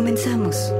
Comenzamos.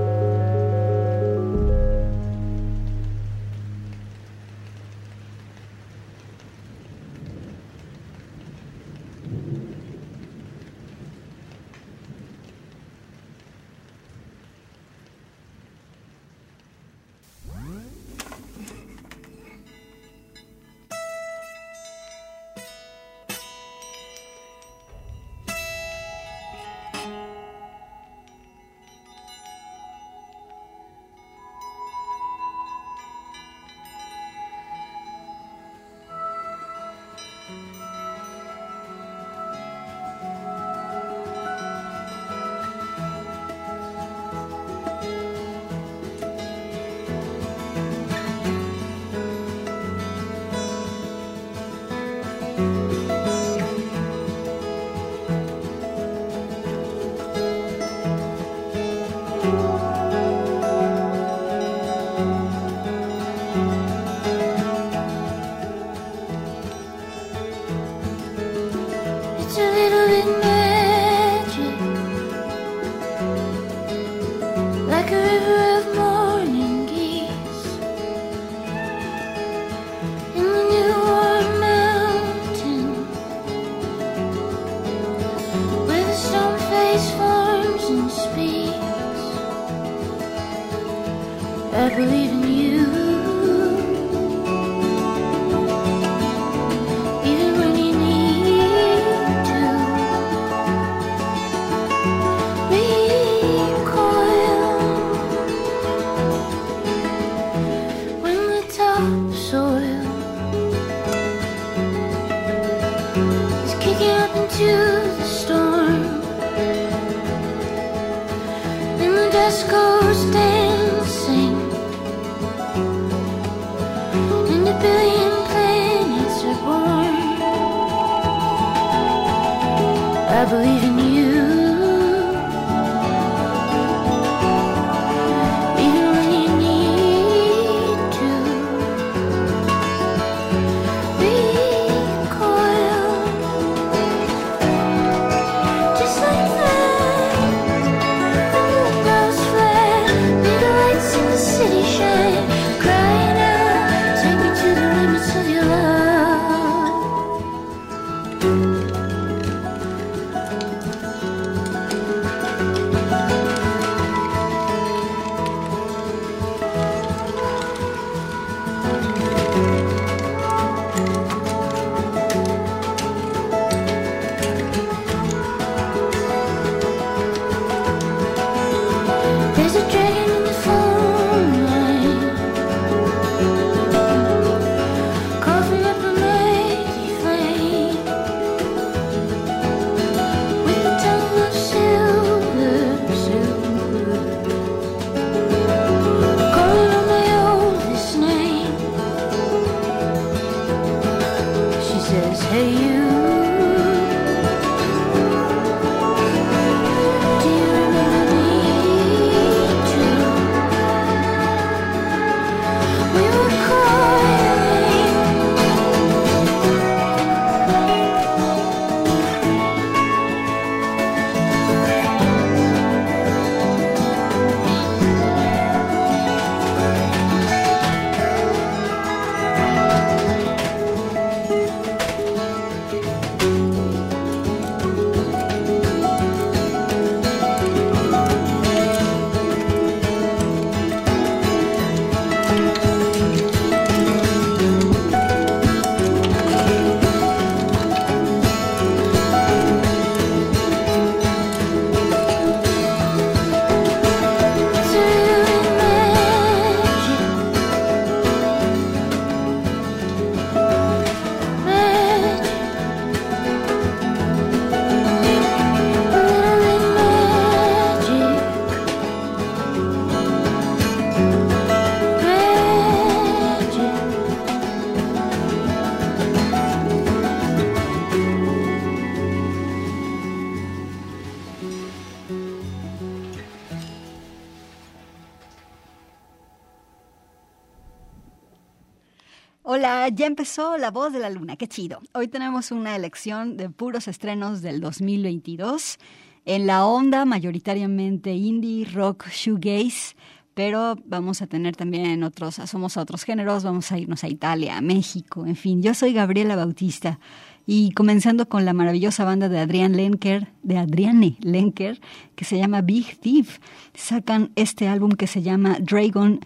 Hola, ya empezó La Voz de la Luna, qué chido. Hoy tenemos una elección de puros estrenos del 2022 en la onda mayoritariamente indie, rock, shoegaze, pero vamos a tener también otros, somos a otros géneros, vamos a irnos a Italia, a México, en fin. Yo soy Gabriela Bautista y comenzando con la maravillosa banda de Adrián Lenker, de Adriane Lenker, que se llama Big Thief. Sacan este álbum que se llama Dragon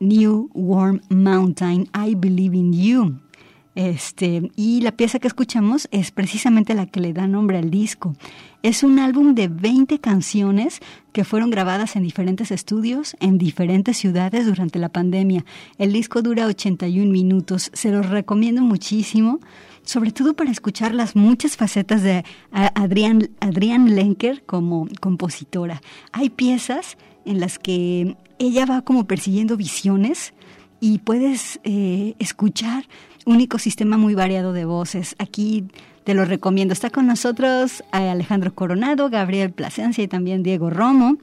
New Warm Mountain, I Believe in You. Este, y la pieza que escuchamos es precisamente la que le da nombre al disco. Es un álbum de 20 canciones que fueron grabadas en diferentes estudios, en diferentes ciudades durante la pandemia. El disco dura 81 minutos, se los recomiendo muchísimo, sobre todo para escuchar las muchas facetas de Adrián, Adrián Lenker como compositora. Hay piezas en las que ella va como persiguiendo visiones y puedes eh, escuchar un ecosistema muy variado de voces. Aquí te lo recomiendo. Está con nosotros eh, Alejandro Coronado, Gabriel Plasencia y también Diego Romo.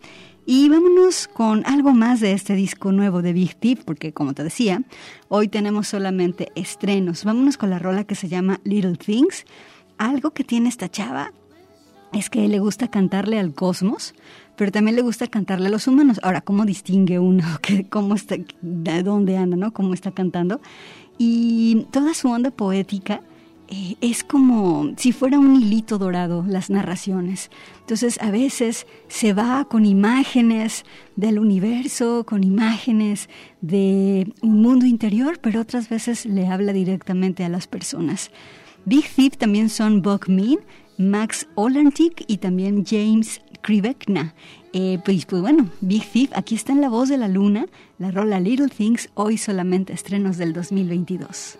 Y vámonos con algo más de este disco nuevo de Big Tip, porque como te decía, hoy tenemos solamente estrenos. Vámonos con la rola que se llama Little Things. Algo que tiene esta chava es que le gusta cantarle al cosmos, pero también le gusta cantarle a los humanos. Ahora, ¿cómo distingue uno cómo está, de dónde anda, no? Cómo está cantando. Y toda su onda poética eh, es como si fuera un hilito dorado, las narraciones. Entonces, a veces se va con imágenes del universo, con imágenes de un mundo interior, pero otras veces le habla directamente a las personas. Big Thief también son Mean, Max Olantik y también James Krivekna. Eh, pues, pues bueno, Big Thief, aquí está en La Voz de la Luna, la rola Little Things, hoy solamente estrenos del 2022.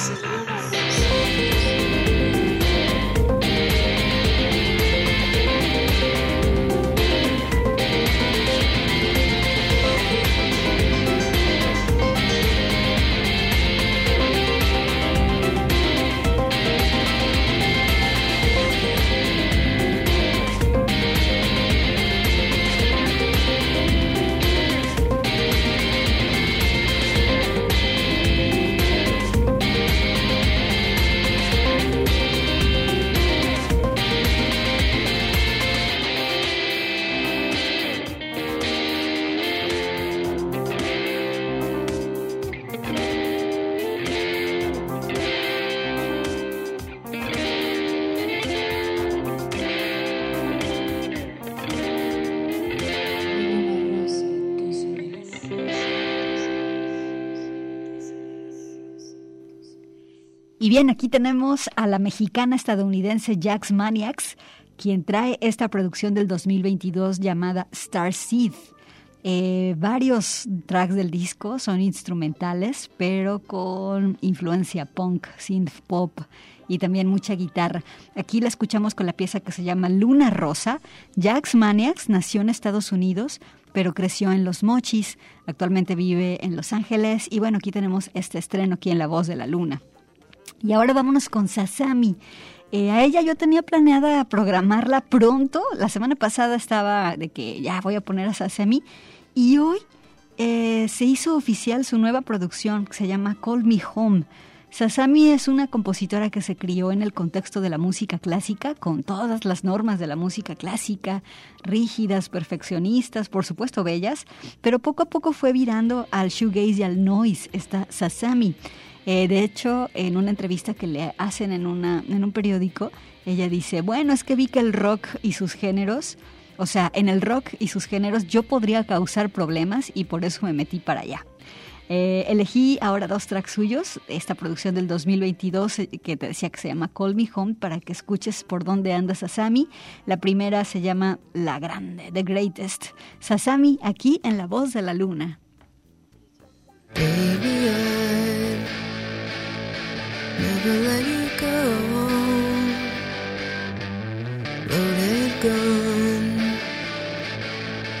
Y aquí tenemos a la mexicana estadounidense Jax Maniacs, quien trae esta producción del 2022 llamada Star Seed. Eh, varios tracks del disco son instrumentales, pero con influencia punk, synth pop y también mucha guitarra. Aquí la escuchamos con la pieza que se llama Luna Rosa. Jax Maniacs nació en Estados Unidos, pero creció en Los Mochis. Actualmente vive en Los Ángeles y bueno, aquí tenemos este estreno aquí en La Voz de la Luna. Y ahora vámonos con Sasami. Eh, a ella yo tenía planeada programarla pronto. La semana pasada estaba de que ya voy a poner a Sasami. Y hoy eh, se hizo oficial su nueva producción que se llama Call Me Home. Sasami es una compositora que se crió en el contexto de la música clásica, con todas las normas de la música clásica, rígidas, perfeccionistas, por supuesto bellas, pero poco a poco fue virando al shoegaze y al noise, esta Sasami. Eh, de hecho, en una entrevista que le hacen en, una, en un periódico, ella dice, bueno, es que vi que el rock y sus géneros, o sea, en el rock y sus géneros yo podría causar problemas y por eso me metí para allá. Eh, elegí ahora dos tracks suyos, esta producción del 2022 eh, que te decía que se llama Call Me Home, para que escuches por dónde anda Sasami. La primera se llama La Grande, The Greatest. Sasami aquí en La Voz de la Luna. Never let you go. Loaded gun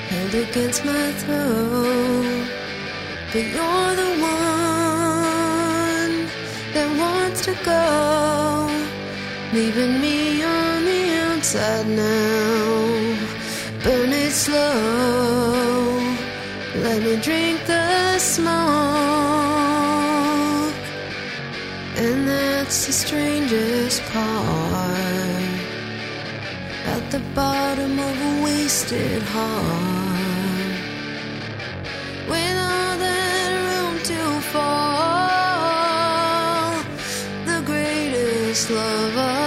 held against my throat, but you're the one that wants to go, leaving me on the outside now. Burn it slow, let me drink the smoke. That's the strangest part. At the bottom of a wasted heart. When all that room to fall, the greatest lover.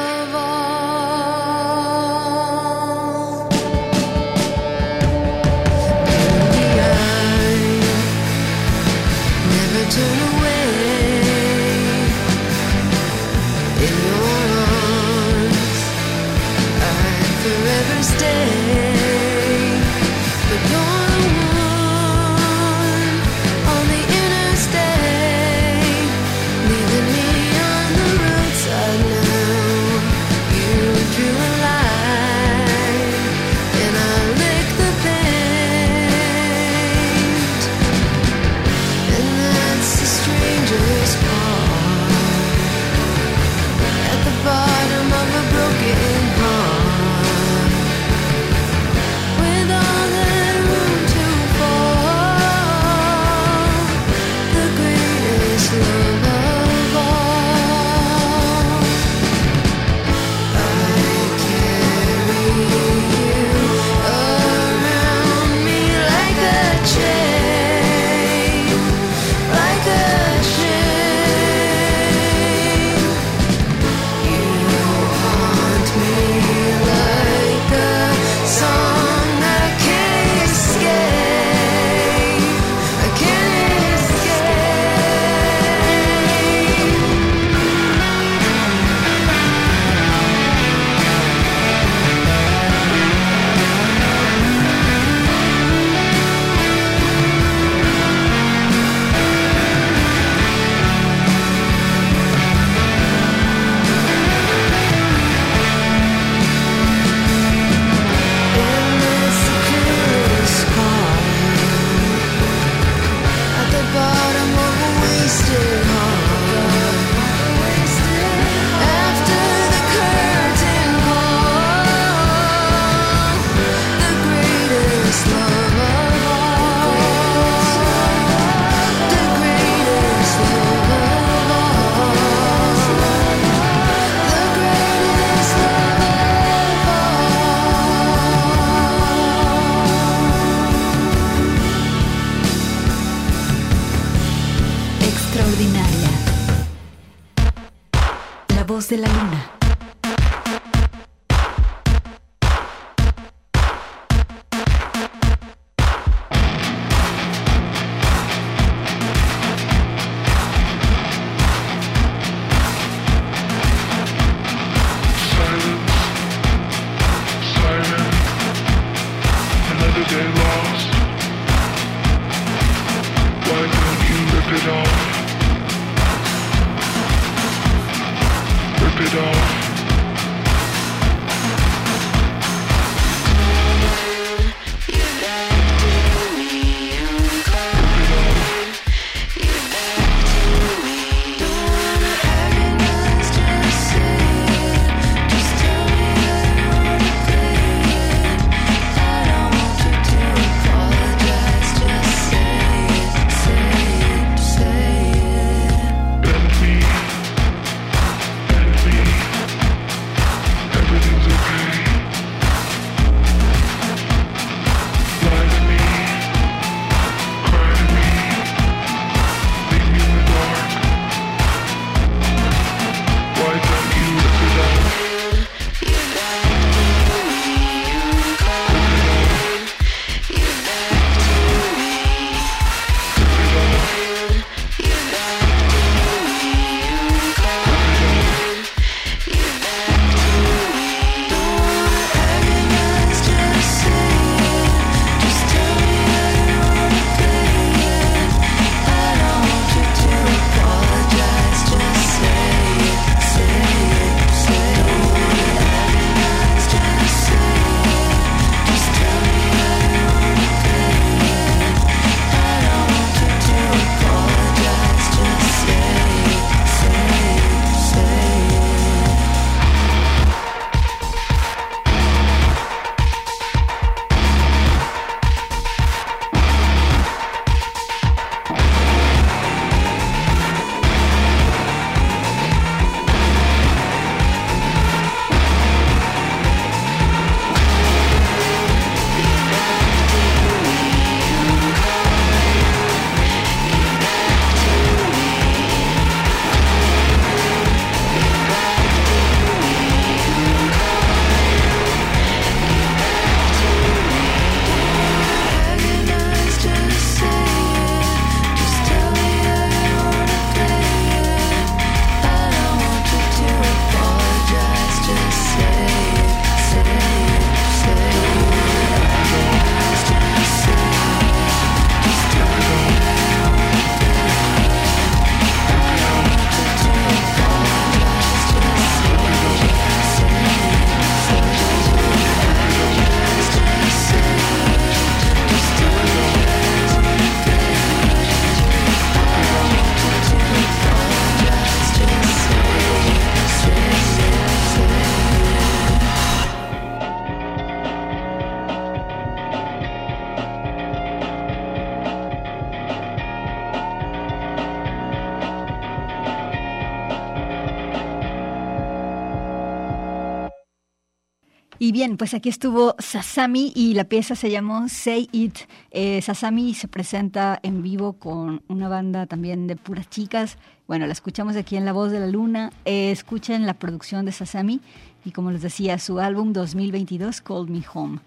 Pues aquí estuvo Sasami y la pieza se llamó Say It. Eh, Sasami se presenta en vivo con una banda también de puras chicas. Bueno, la escuchamos aquí en La Voz de la Luna. Eh, escuchen la producción de Sasami y como les decía, su álbum 2022, Called Me Home.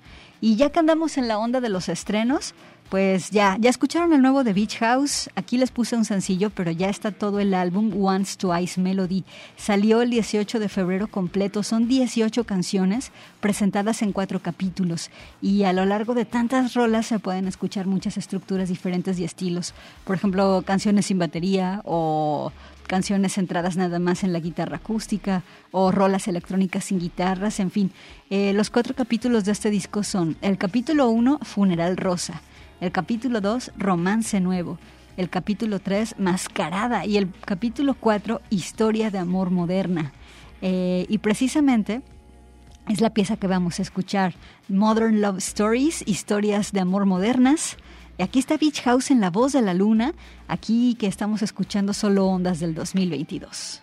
Y ya que andamos en la onda de los estrenos, pues ya, ya escucharon el nuevo de Beach House. Aquí les puse un sencillo, pero ya está todo el álbum Once Twice Melody. Salió el 18 de febrero completo. Son 18 canciones presentadas en cuatro capítulos. Y a lo largo de tantas rolas se pueden escuchar muchas estructuras diferentes y estilos. Por ejemplo, canciones sin batería o canciones centradas nada más en la guitarra acústica o rolas electrónicas sin guitarras, en fin. Eh, los cuatro capítulos de este disco son el capítulo 1, Funeral Rosa. El capítulo 2, Romance Nuevo. El capítulo 3, Mascarada. Y el capítulo 4, Historia de Amor Moderna. Eh, y precisamente es la pieza que vamos a escuchar. Modern Love Stories, historias de amor modernas. Y aquí está Beach House en La Voz de la Luna, aquí que estamos escuchando solo ondas del 2022.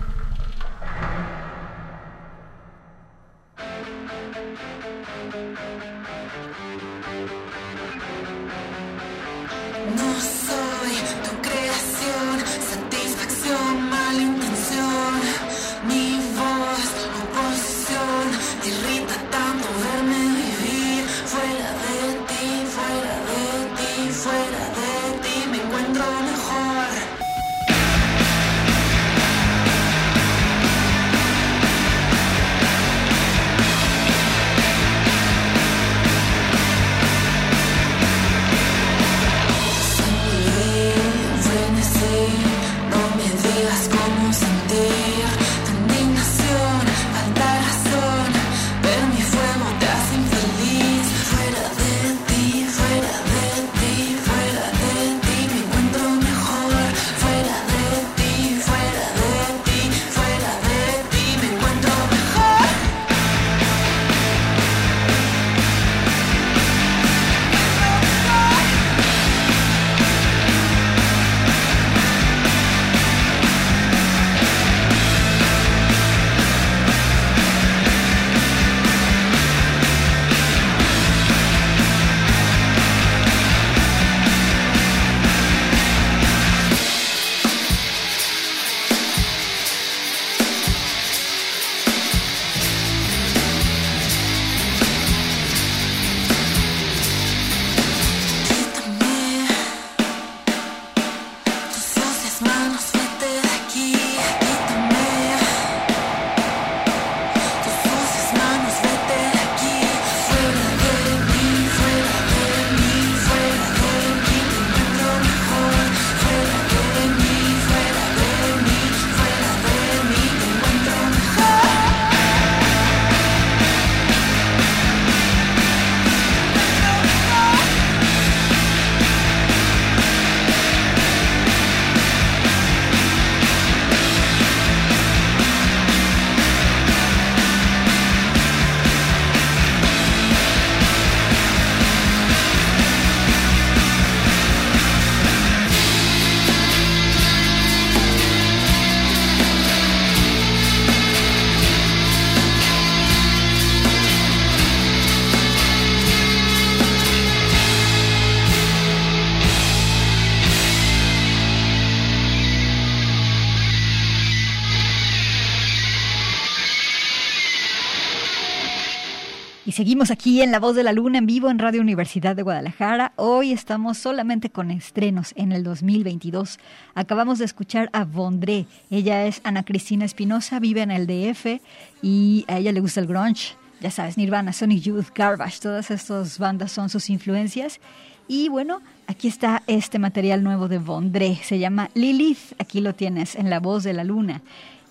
Seguimos aquí en La Voz de la Luna en vivo en Radio Universidad de Guadalajara. Hoy estamos solamente con estrenos en el 2022. Acabamos de escuchar a Vondré. Ella es Ana Cristina Espinosa, vive en el DF y a ella le gusta el grunge. Ya sabes, Nirvana, Sonic Youth, Garbage, todas estas bandas son sus influencias. Y bueno, aquí está este material nuevo de Vondré. Se llama Lilith. Aquí lo tienes en La Voz de la Luna.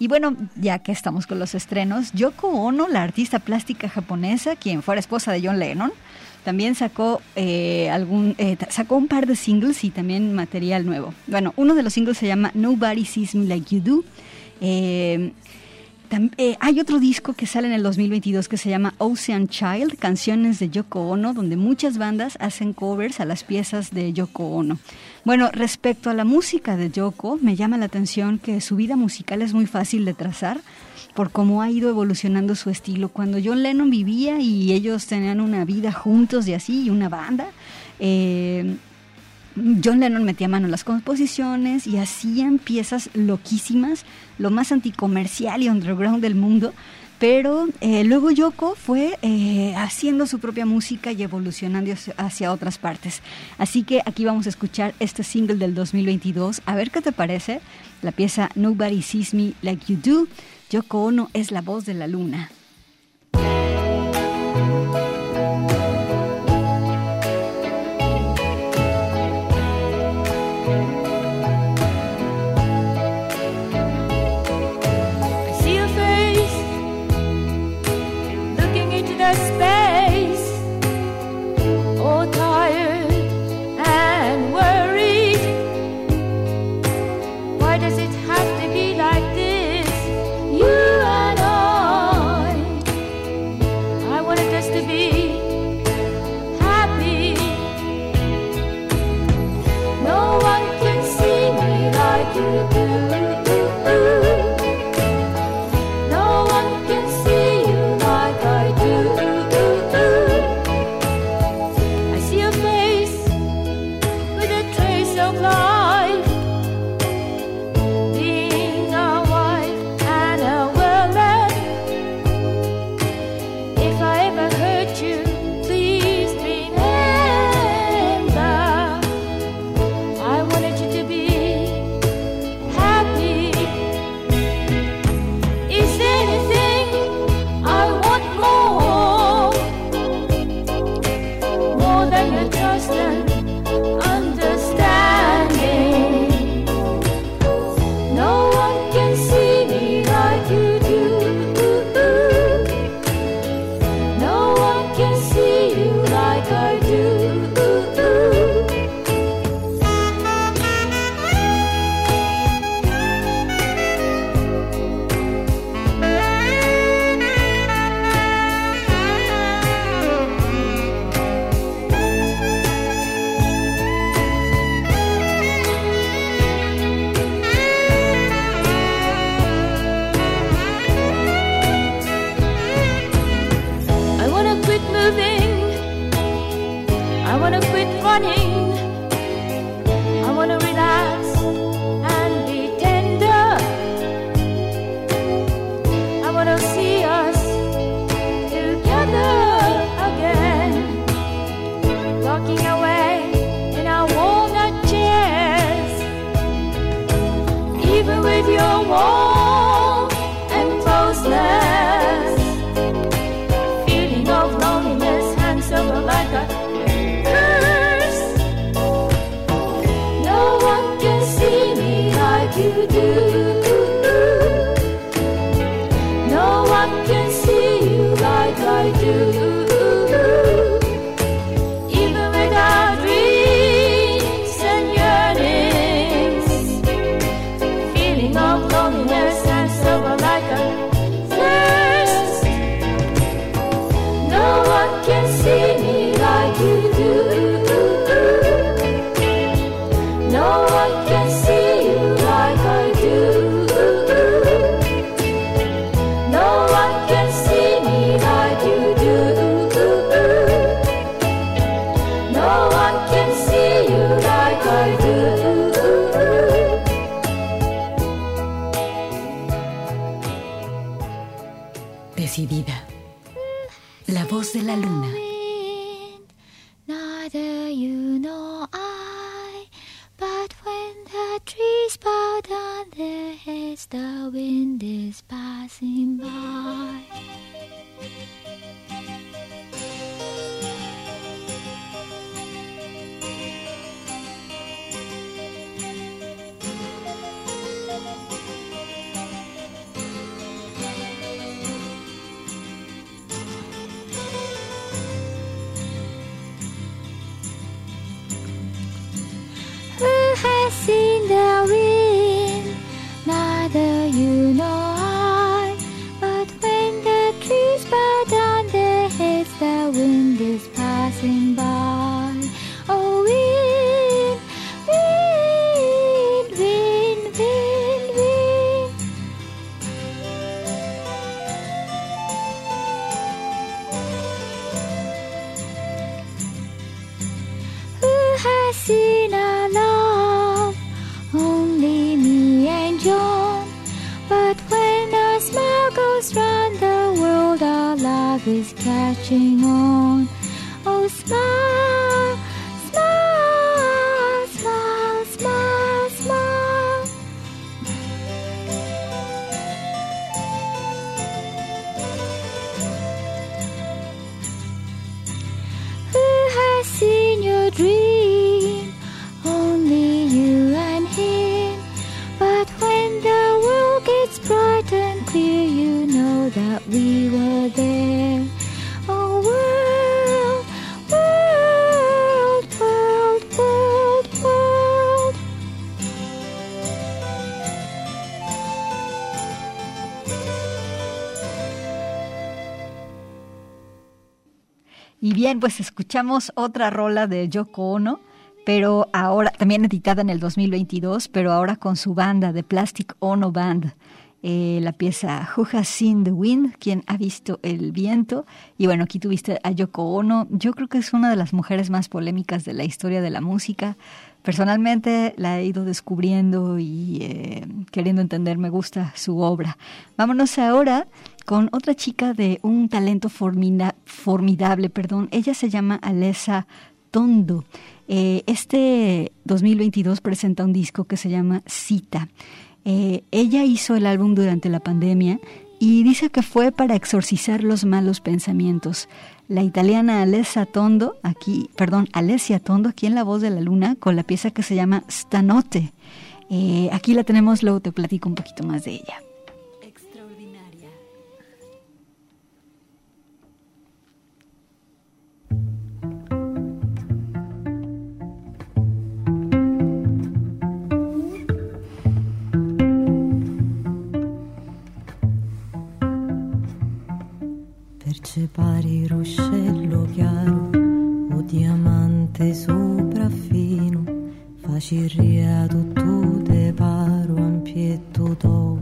Y bueno, ya que estamos con los estrenos, Yoko Ono, la artista plástica japonesa, quien fuera esposa de John Lennon, también sacó eh, algún eh, sacó un par de singles y también material nuevo. Bueno, uno de los singles se llama Nobody Sees Me Like You Do. Eh, eh, hay otro disco que sale en el 2022 que se llama Ocean Child, canciones de Yoko Ono, donde muchas bandas hacen covers a las piezas de Yoko Ono. Bueno, respecto a la música de Yoko, me llama la atención que su vida musical es muy fácil de trazar por cómo ha ido evolucionando su estilo. Cuando John Lennon vivía y ellos tenían una vida juntos y así, y una banda, eh, John Lennon metía mano en las composiciones y hacían piezas loquísimas, lo más anticomercial y underground del mundo. Pero eh, luego Yoko fue eh, haciendo su propia música y evolucionando hacia, otras partes. Así que aquí vamos a escuchar este single del 2022. A ver qué te parece. La pieza Nobody Sees Me Like You Do. Yoko Ono es la voz de la luna. Pues escuchamos otra rola de Yoko Ono, pero ahora, también editada en el 2022, pero ahora con su banda, de Plastic Ono Band. Eh, la pieza Who Has Seen the Wind, quien ha visto el viento. Y bueno, aquí tuviste a Yoko Ono. Yo creo que es una de las mujeres más polémicas de la historia de la música. Personalmente la he ido descubriendo y eh, queriendo entender, me gusta su obra. Vámonos ahora con otra chica de un talento formida- formidable, perdón. Ella se llama Alessa Tondo. Eh, este 2022 presenta un disco que se llama Cita. Eh, ella hizo el álbum durante la pandemia y dice que fue para exorcizar los malos pensamientos. La italiana Alessia Tondo, aquí, perdón, Alessia Tondo, aquí en La Voz de la Luna, con la pieza que se llama Stanote. Eh, aquí la tenemos, luego te platico un poquito más de ella. Percepari ruscello chiaro o diamante sopraffino, facirria tutto te paro, ampietto do,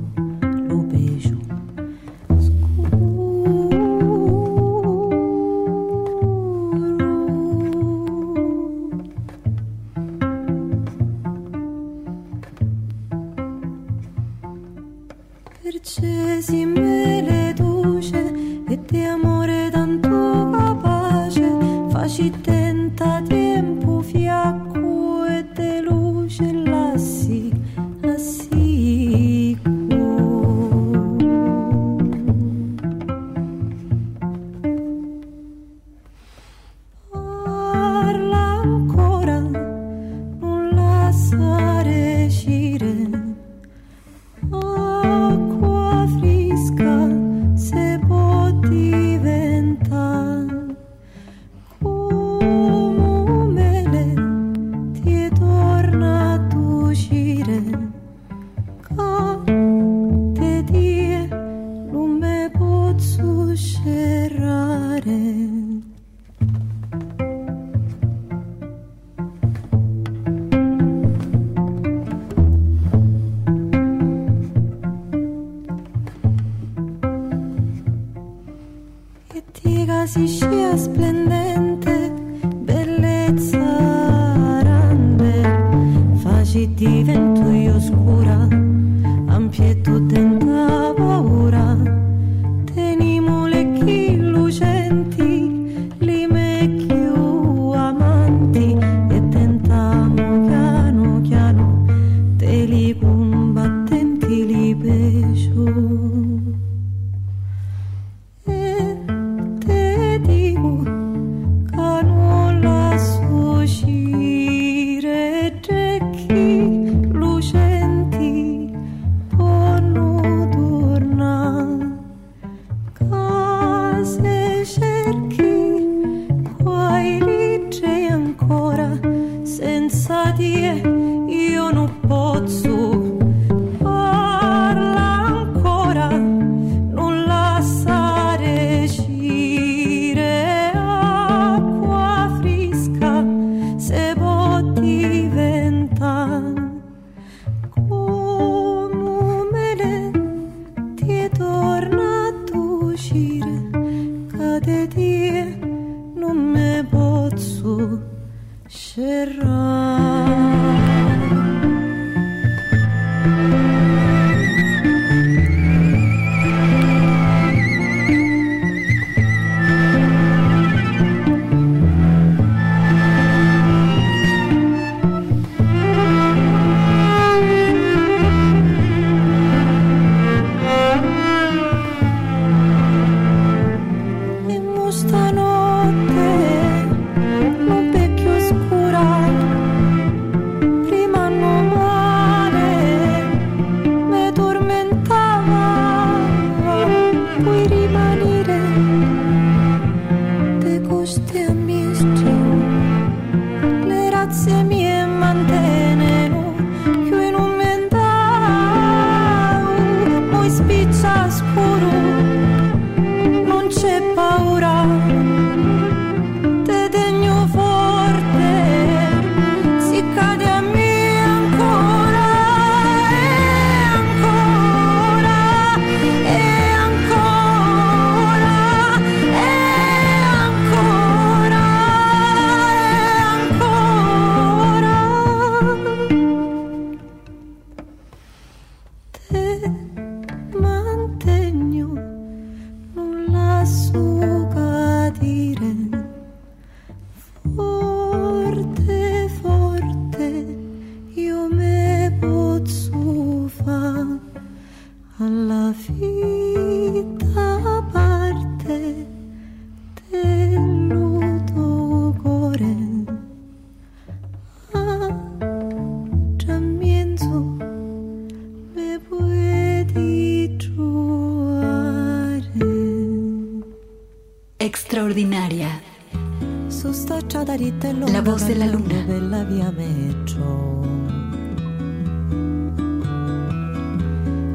voz della luna. la via metro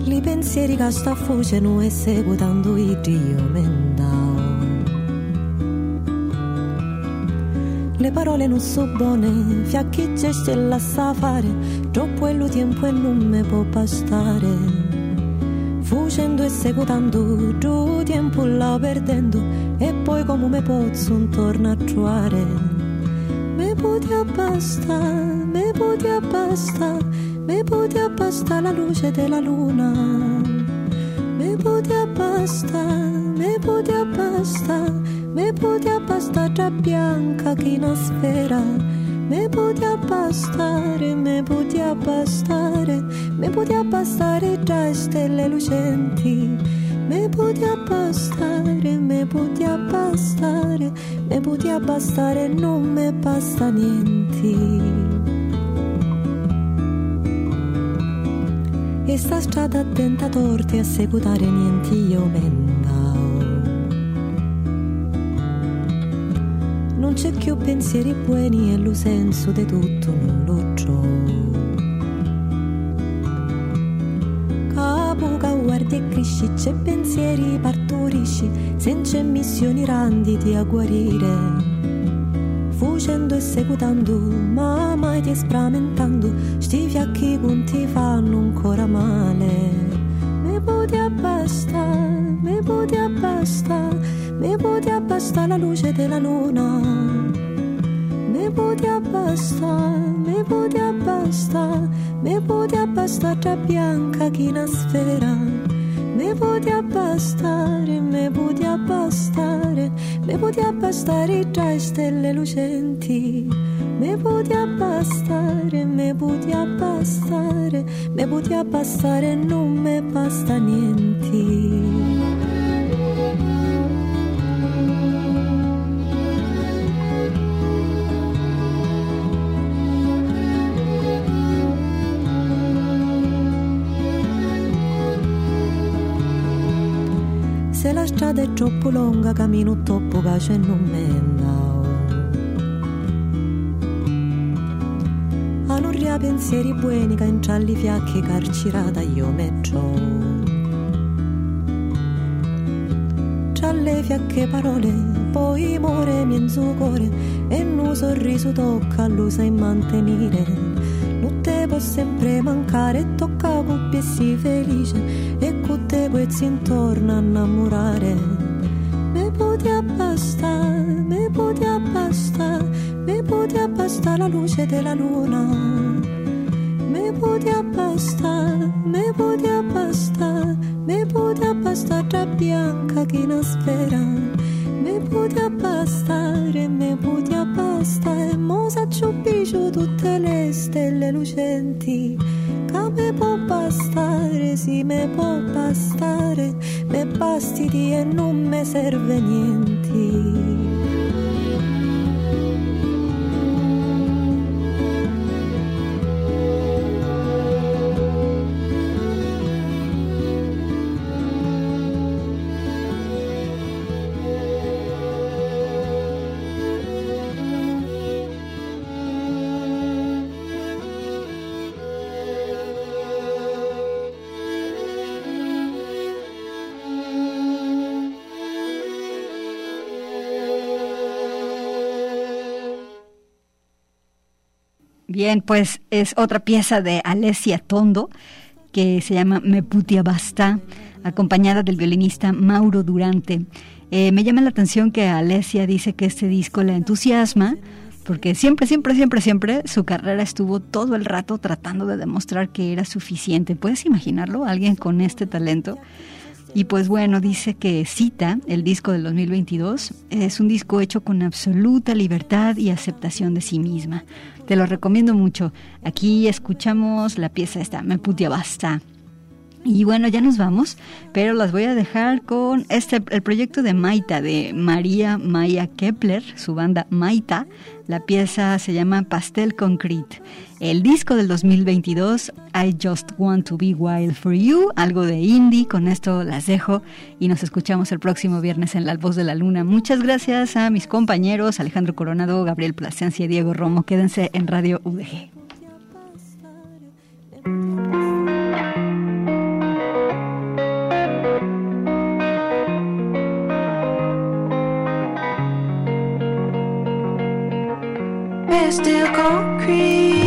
Li pensieri che sta fuceno e seguitando il Dio mendao Le parole non so buone, fiacchi gesti e la sa fare Troppo è lo tempo e non me può bastare. Fucendo e seguitando, tu tempo la perdendo E poi come me posso torno a trovare puoi abbastare, mi puoi abbastare, mi puoi abbastare la luce della luna. Me puoi abbastare, me puoi abbastare, me puoi abbastare già bianca che in sfera. Me puoi abbastare, me puoi abbastare, me puoi abbastare tra stelle lucenti. Me puoi abbastare, me puoi abbastare. Me puti abbastare, non me basta niente. E sta strada attenta torti a seguitare niente io mendao non c'è più pensieri buoni e lo senso di tutto non lo capo che guardi e cresci c'è pensieri partorisci senza missioni randiti a guarire Fucendo e seguitando, ma mai ti spramentando, sti fiacchi con ti fanno ancora male. Me puoi abbasta, mi puti abbasta, mi puti abbasta la luce della luna. Mi puti abbasta, mi puti abbasta, mi puti abbasta tra bianca che una sfera me puoi abbastare, me puoi abbastare, me puoi abbastare tra stelle lucenti. Me puoi abbastare, me puoi abbastare, me puoi abbastare, non me basta niente. Strada è troppo lunga, cammino troppo cace e non me andavo. A non ria pensieri buoni che intralli fiacchi carcerata io me trovo. Tra le fiacche parole, poi more mienzo cuore e un sorriso tocca lo sai mantenere. Non te può sempre mancare, tocca coppie e si felice e con te si intorno a innamorare. Me potia bastare, me potia bastare, me potia bastare la luce della luna. Me potia bastare, me potia bastare, me potia bastare tra bianca che non spera. Me potia abbastare, me puti abbastare, mo s'acciubbiscio tutte le stelle lucenti. Che me può bastare, sì me può bastare, me basti di e non me serve niente. Bien, pues es otra pieza de Alessia Tondo que se llama Me putia basta, acompañada del violinista Mauro Durante. Eh, me llama la atención que Alessia dice que este disco la entusiasma porque siempre, siempre, siempre, siempre su carrera estuvo todo el rato tratando de demostrar que era suficiente. ¿Puedes imaginarlo? Alguien con este talento. Y pues bueno, dice que cita el disco del 2022. Es un disco hecho con absoluta libertad y aceptación de sí misma. Te lo recomiendo mucho. Aquí escuchamos la pieza esta, Me putia basta. Y bueno, ya nos vamos, pero las voy a dejar con este el proyecto de Maita de María Maya Kepler, su banda Maita. La pieza se llama Pastel Concrete. El disco del 2022, I Just Want to Be Wild for You, algo de indie. Con esto las dejo y nos escuchamos el próximo viernes en La Voz de la Luna. Muchas gracias a mis compañeros Alejandro Coronado, Gabriel Plasencia y Diego Romo. Quédense en Radio UDG. Still concrete